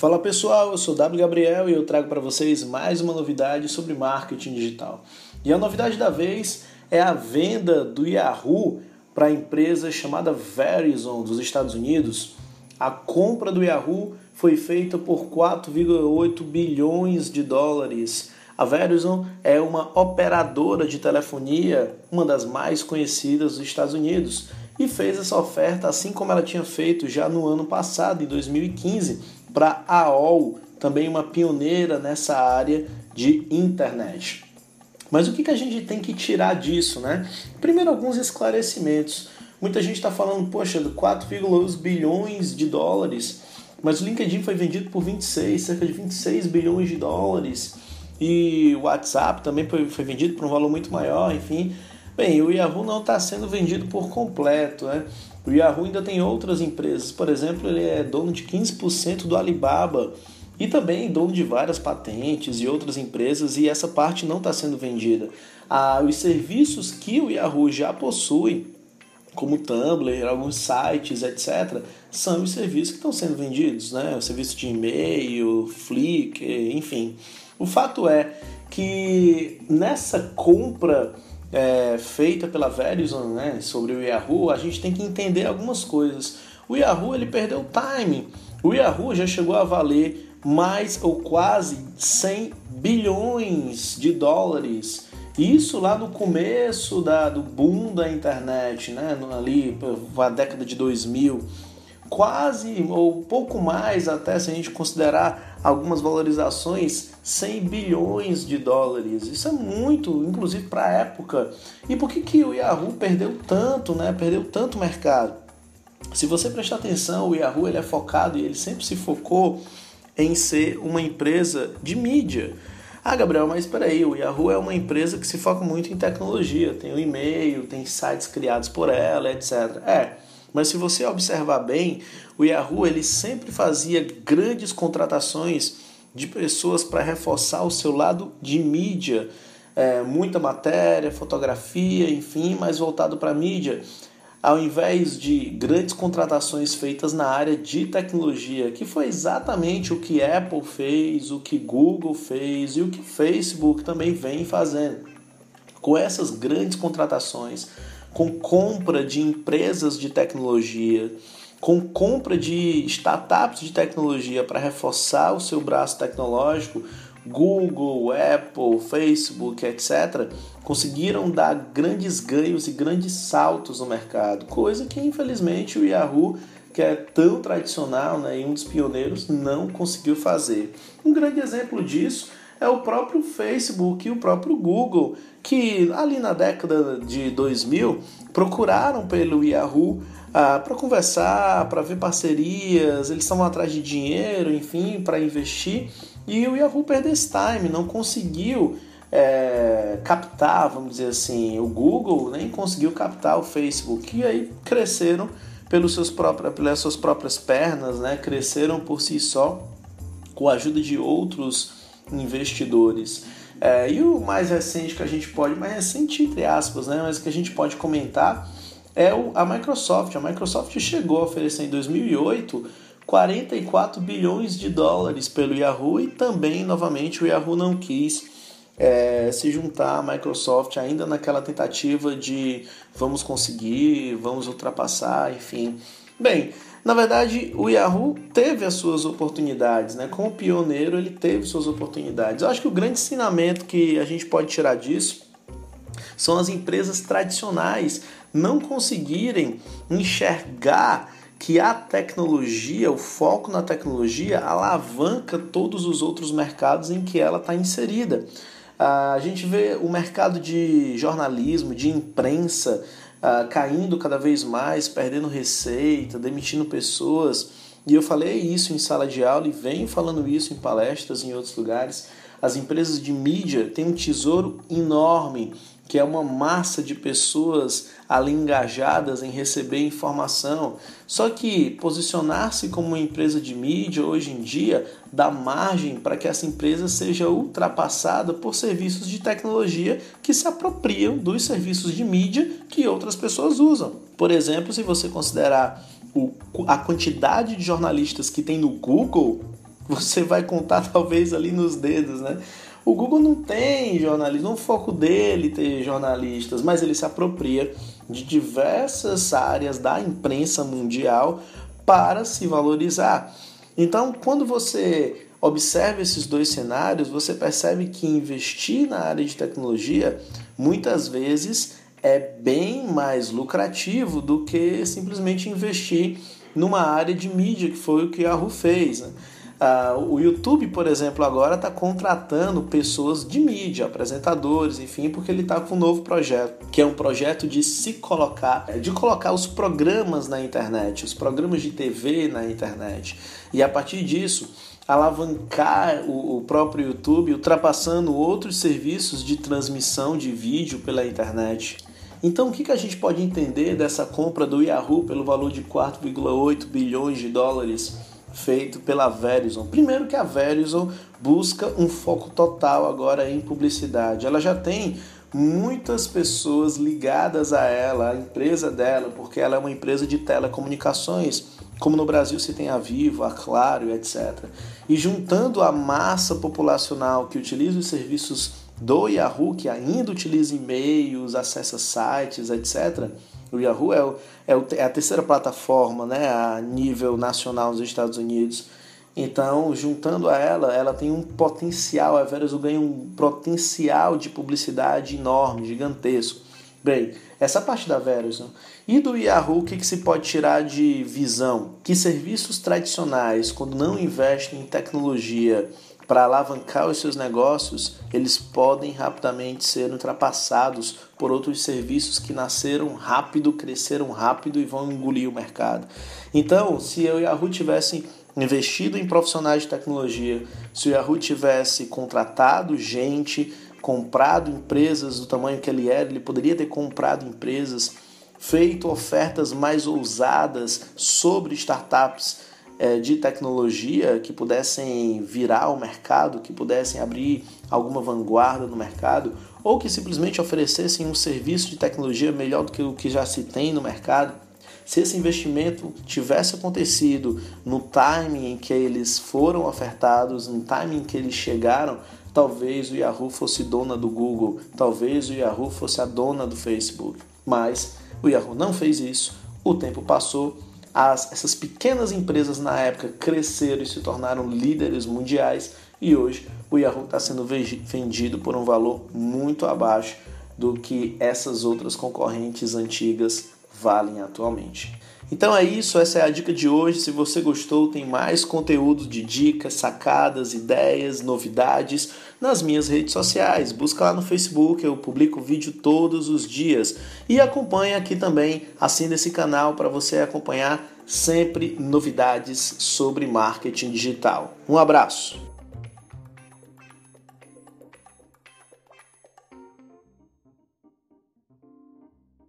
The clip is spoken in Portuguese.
Fala pessoal, eu sou W Gabriel e eu trago para vocês mais uma novidade sobre marketing digital. E a novidade da vez é a venda do Yahoo para a empresa chamada Verizon dos Estados Unidos. A compra do Yahoo foi feita por 4,8 bilhões de dólares. A Verizon é uma operadora de telefonia, uma das mais conhecidas dos Estados Unidos, e fez essa oferta assim como ela tinha feito já no ano passado, em 2015 para a AOL, também uma pioneira nessa área de internet. Mas o que, que a gente tem que tirar disso, né? Primeiro, alguns esclarecimentos. Muita gente está falando, poxa, 4,2 bilhões de dólares, mas o LinkedIn foi vendido por 26, cerca de 26 bilhões de dólares. E o WhatsApp também foi, vendido por um valor muito maior, enfim. Bem, o Yahoo não está sendo vendido por completo, né? O Yahoo ainda tem outras empresas, por exemplo, ele é dono de 15% do Alibaba e também dono de várias patentes e outras empresas, e essa parte não está sendo vendida. Ah, os serviços que o Yahoo já possui, como Tumblr, alguns sites, etc., são os serviços que estão sendo vendidos, né? O serviço de e-mail, Flickr, enfim. O fato é que nessa compra é, feita pela Verizon né, sobre o Yahoo, a gente tem que entender algumas coisas. O Yahoo ele perdeu time. O Yahoo já chegou a valer mais ou quase 100 bilhões de dólares. Isso lá no começo da, do boom da internet, né? ali a década de 2000 quase ou pouco mais até se a gente considerar algumas valorizações 100 bilhões de dólares. Isso é muito, inclusive para a época. E por que, que o Yahoo perdeu tanto, né? Perdeu tanto mercado? Se você prestar atenção, o Yahoo ele é focado e ele sempre se focou em ser uma empresa de mídia. Ah, Gabriel, mas espera aí, o Yahoo é uma empresa que se foca muito em tecnologia, tem o e-mail, tem sites criados por ela, etc. É, mas se você observar bem, o Yahoo ele sempre fazia grandes contratações de pessoas para reforçar o seu lado de mídia, é, muita matéria, fotografia, enfim, mais voltado para mídia, ao invés de grandes contratações feitas na área de tecnologia, que foi exatamente o que Apple fez, o que Google fez e o que Facebook também vem fazendo. Com essas grandes contratações, com compra de empresas de tecnologia, com compra de startups de tecnologia para reforçar o seu braço tecnológico, Google, Apple, Facebook, etc., conseguiram dar grandes ganhos e grandes saltos no mercado, coisa que infelizmente o Yahoo, que é tão tradicional né, e um dos pioneiros, não conseguiu fazer. Um grande exemplo disso é o próprio Facebook e o próprio Google, que ali na década de 2000 procuraram pelo Yahoo ah, para conversar, para ver parcerias, eles estavam atrás de dinheiro, enfim, para investir, e o Yahoo perdeu esse time, não conseguiu é, captar, vamos dizer assim, o Google nem conseguiu captar o Facebook, e aí cresceram pelos seus próprios, pelas suas próprias pernas, né? cresceram por si só, com a ajuda de outros investidores. É, e o mais recente que a gente pode, mais recente entre aspas, né, mas que a gente pode comentar é o, a Microsoft. A Microsoft chegou a oferecer em 2008 44 bilhões de dólares pelo Yahoo e também, novamente, o Yahoo não quis é, se juntar à Microsoft ainda naquela tentativa de vamos conseguir, vamos ultrapassar, enfim. Bem, na verdade, o Yahoo teve as suas oportunidades, né? Como pioneiro, ele teve suas oportunidades. Eu acho que o grande ensinamento que a gente pode tirar disso são as empresas tradicionais não conseguirem enxergar que a tecnologia, o foco na tecnologia, alavanca todos os outros mercados em que ela está inserida. A gente vê o mercado de jornalismo, de imprensa, uh, caindo cada vez mais, perdendo receita, demitindo pessoas. E eu falei isso em sala de aula e venho falando isso em palestras em outros lugares. As empresas de mídia têm um tesouro enorme que é uma massa de pessoas ali engajadas em receber informação. Só que posicionar-se como uma empresa de mídia hoje em dia dá margem para que essa empresa seja ultrapassada por serviços de tecnologia que se apropriam dos serviços de mídia que outras pessoas usam. Por exemplo, se você considerar o, a quantidade de jornalistas que tem no Google, você vai contar talvez ali nos dedos, né? O Google não tem jornalistas, não é foco dele ter jornalistas, mas ele se apropria de diversas áreas da imprensa mundial para se valorizar. Então, quando você observa esses dois cenários, você percebe que investir na área de tecnologia muitas vezes é bem mais lucrativo do que simplesmente investir numa área de mídia, que foi o que a Yahoo fez. Né? Ah, o YouTube, por exemplo, agora está contratando pessoas de mídia, apresentadores, enfim, porque ele está com um novo projeto, que é um projeto de se colocar, de colocar os programas na internet, os programas de TV na internet. E a partir disso, alavancar o, o próprio YouTube, ultrapassando outros serviços de transmissão de vídeo pela internet. Então, o que, que a gente pode entender dessa compra do Yahoo pelo valor de 4,8 bilhões de dólares? Feito pela Verizon. Primeiro que a Verizon busca um foco total agora em publicidade. Ela já tem muitas pessoas ligadas a ela, a empresa dela, porque ela é uma empresa de telecomunicações, como no Brasil se tem a Vivo, a Claro, etc. E juntando a massa populacional que utiliza os serviços do Yahoo, que ainda utiliza e-mails, acessa sites, etc., o Yahoo é, o, é, o, é a terceira plataforma né, a nível nacional nos Estados Unidos. Então, juntando a ela, ela tem um potencial, a Verizon ganha um potencial de publicidade enorme, gigantesco. Bem, essa parte da Verizon. E do Yahoo, o que, que se pode tirar de visão? Que serviços tradicionais, quando não investem em tecnologia, para alavancar os seus negócios, eles podem rapidamente ser ultrapassados por outros serviços que nasceram rápido, cresceram rápido e vão engolir o mercado. Então, se eu e a Yahoo tivessem investido em profissionais de tecnologia, se o Yahoo tivesse contratado gente, comprado empresas do tamanho que ele era, ele poderia ter comprado empresas, feito ofertas mais ousadas sobre startups de tecnologia que pudessem virar o mercado, que pudessem abrir alguma vanguarda no mercado, ou que simplesmente oferecessem um serviço de tecnologia melhor do que o que já se tem no mercado. Se esse investimento tivesse acontecido no timing em que eles foram ofertados, no timing em que eles chegaram, talvez o Yahoo fosse dona do Google, talvez o Yahoo fosse a dona do Facebook. Mas o Yahoo não fez isso, o tempo passou as, essas pequenas empresas na época cresceram e se tornaram líderes mundiais e hoje o Yahoo está sendo vendido por um valor muito abaixo do que essas outras concorrentes antigas valem atualmente. Então é isso, essa é a dica de hoje. Se você gostou, tem mais conteúdo de dicas, sacadas, ideias, novidades nas minhas redes sociais. Busca lá no Facebook, eu publico vídeo todos os dias. E acompanha aqui também, assina esse canal para você acompanhar sempre novidades sobre marketing digital. Um abraço!